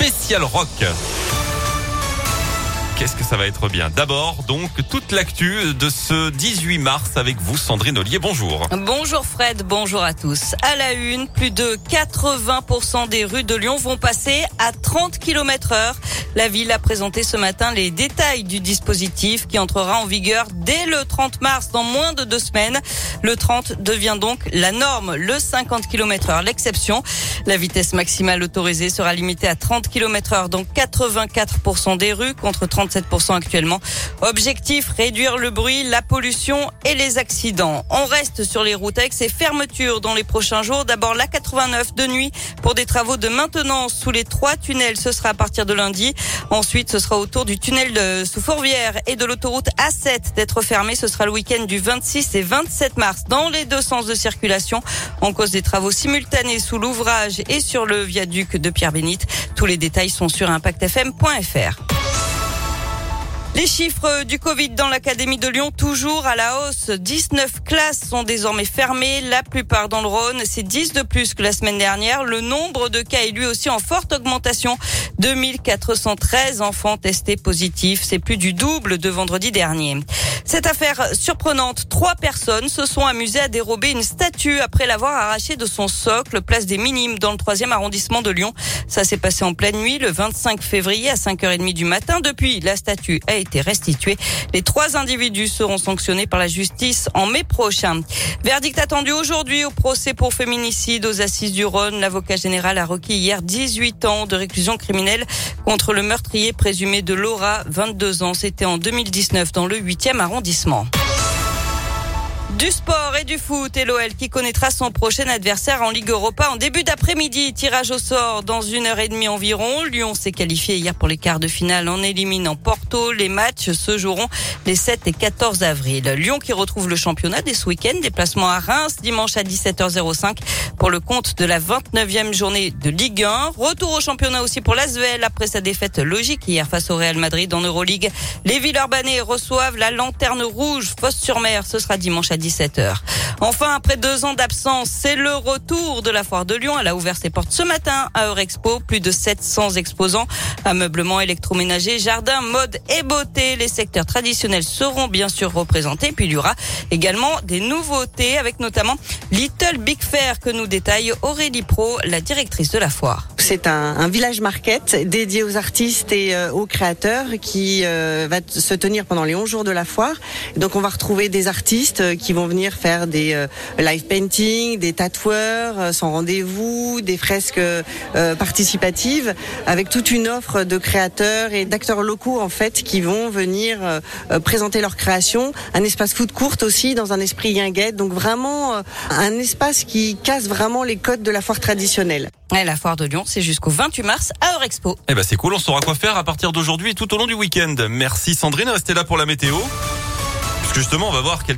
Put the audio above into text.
spécial rock. Qu'est-ce que ça va être bien D'abord, donc, toute l'actu de ce 18 mars avec vous, Sandrine Ollier. Bonjour. Bonjour Fred, bonjour à tous. À la une, plus de 80% des rues de Lyon vont passer à 30 km heure. La ville a présenté ce matin les détails du dispositif qui entrera en vigueur dès le 30 mars dans moins de deux semaines. Le 30 devient donc la norme, le 50 km heure l'exception. La vitesse maximale autorisée sera limitée à 30 km heure dans 84% des rues contre 37% actuellement. Objectif, réduire le bruit, la pollution et les accidents. On reste sur les routes avec ces fermetures dans les prochains jours. D'abord la 89 de nuit pour des travaux de maintenance sous les trois tunnels. Ce sera à partir de lundi. Ensuite, ce sera autour du tunnel de sous Fourvière et de l'autoroute A7 d'être fermé. Ce sera le week-end du 26 et 27 mars dans les deux sens de circulation en cause des travaux simultanés sous l'ouvrage et sur le viaduc de Pierre-Bénite. Tous les détails sont sur impactfm.fr. Les chiffres du Covid dans l'Académie de Lyon, toujours à la hausse. 19 classes sont désormais fermées, la plupart dans le Rhône. C'est 10 de plus que la semaine dernière. Le nombre de cas est lui aussi en forte augmentation. 2413 enfants testés positifs. C'est plus du double de vendredi dernier. Cette affaire surprenante, trois personnes se sont amusées à dérober une statue après l'avoir arrachée de son socle, place des Minimes, dans le troisième arrondissement de Lyon. Ça s'est passé en pleine nuit, le 25 février à 5h30 du matin. Depuis, la statue a été restituée. Les trois individus seront sanctionnés par la justice en mai prochain. Verdict attendu aujourd'hui au procès pour féminicide aux assises du Rhône. L'avocat général a requis hier 18 ans de réclusion criminelle contre le meurtrier présumé de Laura, 22 ans. C'était en 2019 dans le 8e arrondissement. Du sport et du foot et l'OL qui connaîtra son prochain adversaire en Ligue Europa en début d'après-midi. Tirage au sort dans une heure et demie environ. Lyon s'est qualifié hier pour les quarts de finale en éliminant Porto. Les matchs se joueront les 7 et 14 avril. Lyon qui retrouve le championnat dès ce week-end. Déplacement à Reims dimanche à 17h05 pour le compte de la 29e journée de Ligue 1. Retour au championnat aussi pour l'Asvel après sa défaite logique hier face au Real Madrid en Euroleague. Les Villeurbanais reçoivent la lanterne rouge Fosse-sur-Mer. Ce sera dimanche à 17h. Enfin, après deux ans d'absence, c'est le retour de la foire de Lyon. Elle a ouvert ses portes ce matin à Eurexpo. Plus de 700 exposants, ameublement électroménager, jardin, mode et beauté. Les secteurs traditionnels seront bien sûr représentés. Puis il y aura également des nouveautés avec notamment Little Big Fair que nous détaille Aurélie Pro, la directrice de la foire. C'est un, village market dédié aux artistes et euh, aux créateurs qui euh, va se tenir pendant les 11 jours de la foire. Donc on va retrouver des artistes euh, qui vont venir faire des live painting, des tatoueurs sans rendez-vous, des fresques participatives avec toute une offre de créateurs et d'acteurs locaux en fait qui vont venir présenter leurs créations. Un espace food court aussi dans un esprit guinguette. Donc vraiment un espace qui casse vraiment les codes de la foire traditionnelle. Et la foire de Lyon, c'est jusqu'au 28 mars à Eurexpo. Eh ben c'est cool, on saura quoi faire à partir d'aujourd'hui et tout au long du week-end. Merci Sandrine, restez là pour la météo. Parce que justement, on va voir quel